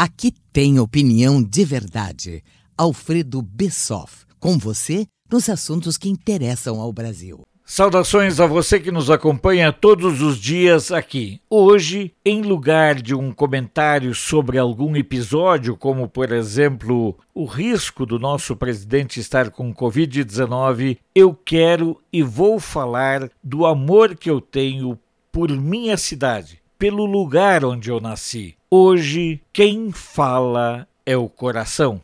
Aqui tem opinião de verdade. Alfredo Bessoff, com você nos assuntos que interessam ao Brasil. Saudações a você que nos acompanha todos os dias aqui. Hoje, em lugar de um comentário sobre algum episódio, como por exemplo o risco do nosso presidente estar com Covid-19, eu quero e vou falar do amor que eu tenho por minha cidade, pelo lugar onde eu nasci. Hoje, quem fala é o coração.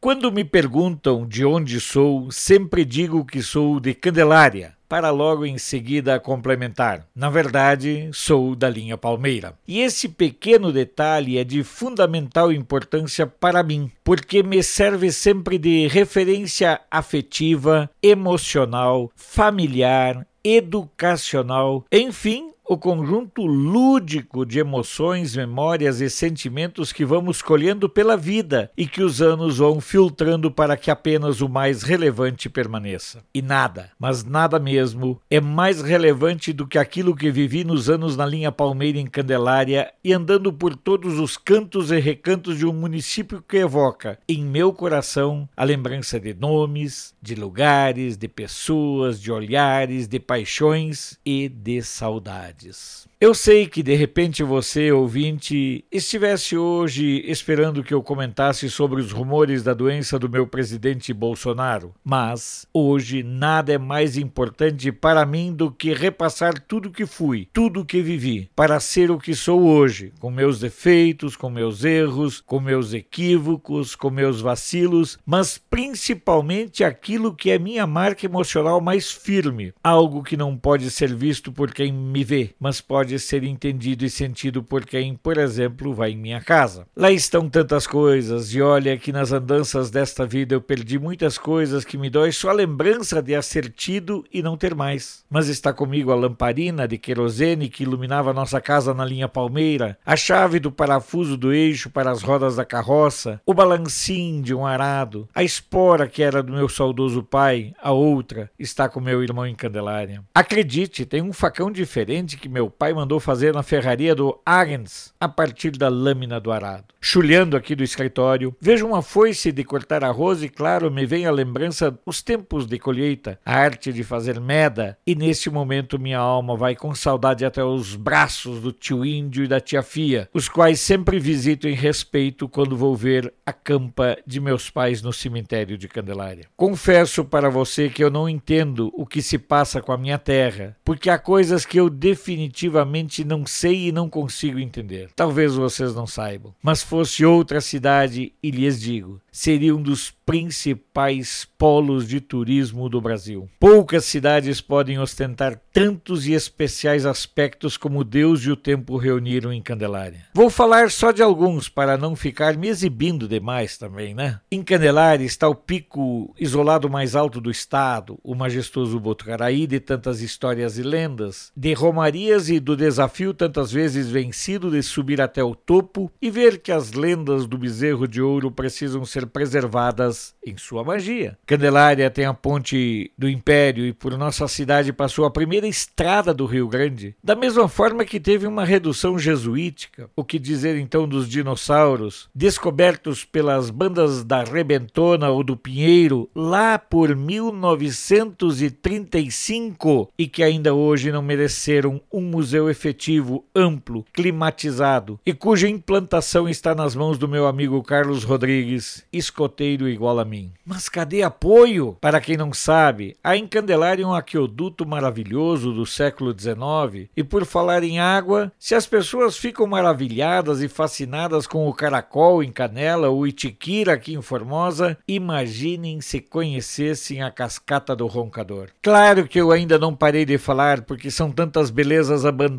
Quando me perguntam de onde sou, sempre digo que sou de Candelária, para logo em seguida complementar. Na verdade, sou da linha Palmeira. E esse pequeno detalhe é de fundamental importância para mim, porque me serve sempre de referência afetiva, emocional, familiar, educacional, enfim, o conjunto lúdico de emoções, memórias e sentimentos que vamos colhendo pela vida e que os anos vão filtrando para que apenas o mais relevante permaneça. E nada, mas nada mesmo, é mais relevante do que aquilo que vivi nos anos na linha Palmeira em Candelária e andando por todos os cantos e recantos de um município que evoca em meu coração a lembrança de nomes, de lugares, de pessoas, de olhares, de paixões e de saudades cidades. Eu sei que de repente você, ouvinte, estivesse hoje esperando que eu comentasse sobre os rumores da doença do meu presidente Bolsonaro, mas hoje nada é mais importante para mim do que repassar tudo que fui, tudo que vivi, para ser o que sou hoje, com meus defeitos, com meus erros, com meus equívocos, com meus vacilos, mas principalmente aquilo que é minha marca emocional mais firme, algo que não pode ser visto por quem me vê, mas pode pode ser entendido e sentido por quem, por exemplo, vai em minha casa. Lá estão tantas coisas, e olha que nas andanças desta vida eu perdi muitas coisas que me dói só a lembrança de as tido e não ter mais. Mas está comigo a lamparina de querosene que iluminava nossa casa na linha Palmeira, a chave do parafuso do eixo para as rodas da carroça, o balancim de um arado, a espora que era do meu saudoso pai, a outra está com meu irmão em Candelária. Acredite, tem um facão diferente que meu pai mandou fazer na ferraria do Arens a partir da lâmina do arado. Chulhando aqui do escritório, vejo uma foice de cortar arroz e, claro, me vem a lembrança os tempos de colheita, a arte de fazer meda, e neste momento minha alma vai com saudade até os braços do tio Índio e da tia Fia, os quais sempre visito em respeito quando vou ver a campa de meus pais no cemitério de Candelária. Confesso para você que eu não entendo o que se passa com a minha terra, porque há coisas que eu definitivamente não sei e não consigo entender. Talvez vocês não saibam. Mas fosse outra cidade, e lhes digo, seria um dos principais polos de turismo do Brasil. Poucas cidades podem ostentar tantos e especiais aspectos como Deus e o tempo reuniram em Candelária. Vou falar só de alguns para não ficar me exibindo demais também, né? Em Candelária está o pico isolado mais alto do estado, o majestoso Botucaraí de tantas histórias e lendas, de romarias e do desafio tantas vezes vencido de subir até o topo e ver que as lendas do bezerro de ouro precisam ser preservadas em sua magia. Candelária tem a ponte do Império e por nossa cidade passou a primeira estrada do Rio Grande, da mesma forma que teve uma redução jesuítica, o que dizer então dos dinossauros, descobertos pelas bandas da Rebentona ou do Pinheiro lá por 1935 e que ainda hoje não mereceram um museu efetivo, amplo, climatizado e cuja implantação está nas mãos do meu amigo Carlos Rodrigues, escoteiro igual a mim. Mas cadê apoio? Para quem não sabe, a Encandelária é um aqueduto maravilhoso do século XIX e por falar em água, se as pessoas ficam maravilhadas e fascinadas com o caracol em Canela ou Itiquira aqui em Formosa, imaginem se conhecessem a cascata do Roncador. Claro que eu ainda não parei de falar porque são tantas belezas abandonadas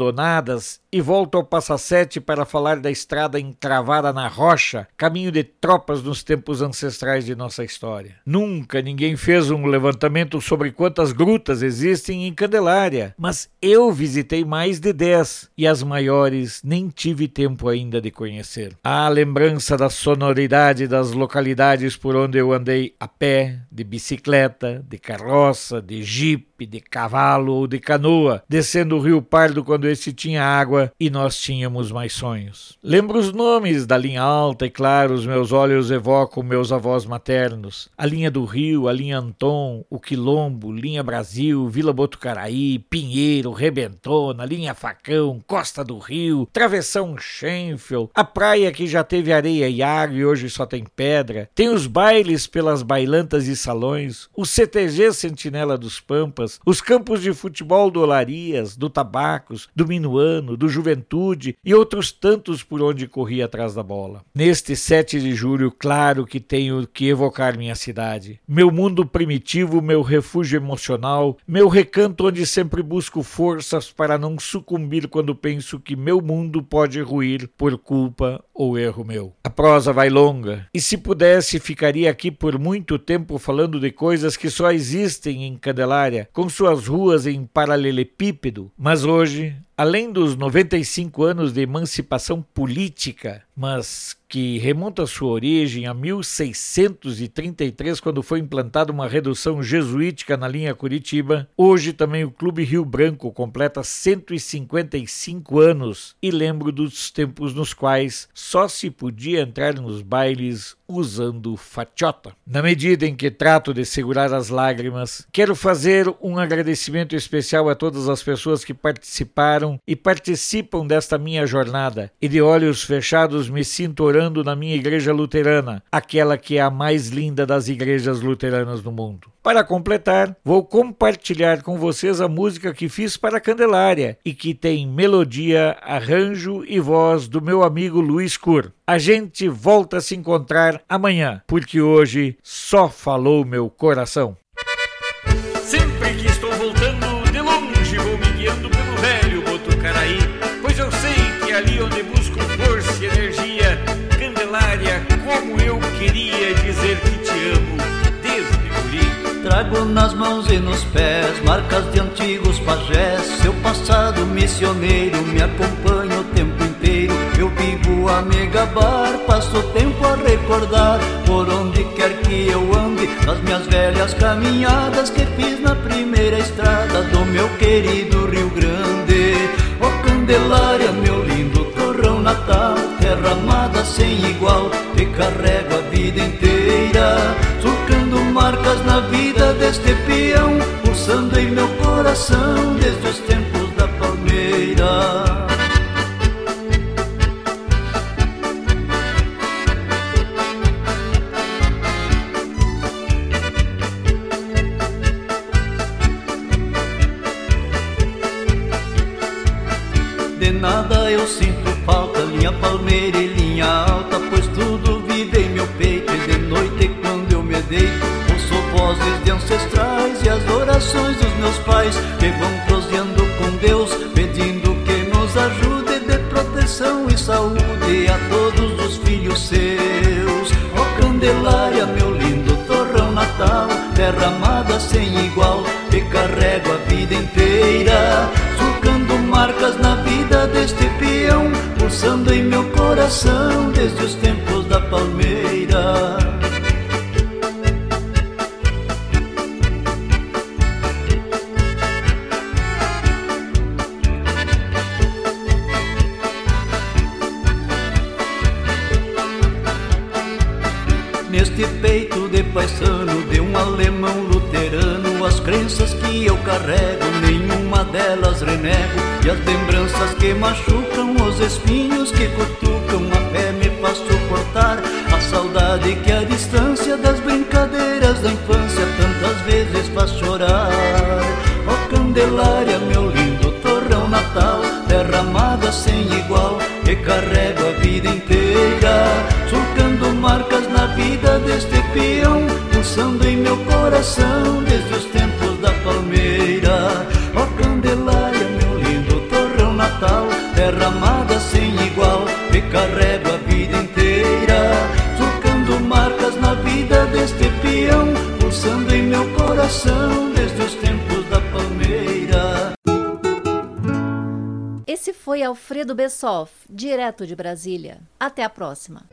e volto ao Passa Sete para falar da estrada encravada na rocha, caminho de tropas nos tempos ancestrais de nossa história. Nunca ninguém fez um levantamento sobre quantas grutas existem em Candelária, mas eu visitei mais de dez e as maiores nem tive tempo ainda de conhecer. A lembrança da sonoridade das localidades por onde eu andei a pé, de bicicleta, de carroça, de jipe jipe, de cavalo ou de canoa, descendo o rio Pardo quando esse tinha água e nós tínhamos mais sonhos. Lembro os nomes da linha alta e claro, os meus olhos evocam meus avós maternos. A linha do Rio, a linha Anton, o Quilombo, linha Brasil, Vila Botucaraí, Pinheiro, Rebentona, linha Facão, Costa do Rio, Travessão Schenfeld, a praia que já teve areia e água e hoje só tem pedra. Tem os bailes pelas bailantas e salões, o CTG Sentinela dos Pampas, os campos de futebol do Olarias, do Tabacos, do Minuano, do Juventude e outros tantos por onde corria atrás da bola. Neste 7 de julho, claro que tenho que evocar minha cidade, meu mundo primitivo, meu refúgio emocional, meu recanto onde sempre busco forças para não sucumbir quando penso que meu mundo pode ruir por culpa ou erro meu. A prosa vai longa, e se pudesse ficaria aqui por muito tempo falando de coisas que só existem em Candelária, com suas ruas em paralelepípedo, mas hoje além dos 95 anos de emancipação política, mas que remonta sua origem a 1633, quando foi implantada uma redução jesuítica na linha Curitiba, hoje também o Clube Rio Branco completa 155 anos e lembro dos tempos nos quais só se podia entrar nos bailes usando fatiota. Na medida em que trato de segurar as lágrimas, quero fazer um agradecimento especial a todas as pessoas que participaram e participam desta minha jornada, e de olhos fechados me sinto orando na minha igreja luterana, aquela que é a mais linda das igrejas luteranas do mundo. Para completar, vou compartilhar com vocês a música que fiz para a Candelária e que tem melodia, arranjo e voz do meu amigo Luiz Cur. A gente volta a se encontrar amanhã, porque hoje só falou meu coração. Sempre que estou voltando de longe, vou me guiando pelo velho Botucaraí, pois eu sei que é ali onde queria dizer que te amo desde guri. Trago nas mãos e nos pés marcas de antigos pajés, seu passado missioneiro me acompanha o tempo inteiro. Eu vivo a me gabar, passo o tempo a recordar por onde quer que eu ande, nas minhas velhas caminhadas que fiz na primeira estrada do meu querido Rio Grande. Ó oh, Candelária, meu lindo torrão natal, terra amada sem igual, te carrego marcas na vida deste peão, pulsando em meu coração desde os tempos da palmeira. De nada eu sinto falta, linha palmeira e orações dos meus pais que vão proseando com Deus, pedindo que nos ajude de proteção e saúde a todos os filhos seus. Ó oh, Candelária, meu lindo torrão natal, terra amada sem igual, te carrego a vida inteira, surcando marcas na vida deste peão, pulsando em meu coração desde os tempos da palmeira. Peito de um alemão luterano, as crenças que eu carrego, nenhuma delas renego. E as lembranças que machucam, os espinhos que cutucam, a fé me faz suportar. A saudade que a distância das brincadeiras da infância tantas vezes faz chorar. Ó oh, Candelária, meu lindo torrão natal, terra amada sem igual, que carrego a vida inteira, surcando marcas na vida deste peão, pulsando em meu coração desde os tempos da palmeira. Ó oh, Candelária, meu lindo torrão natal, terra amada sem igual, carrego a vida inteira, Alfredo Bessoff, direto de Brasília. Até a próxima.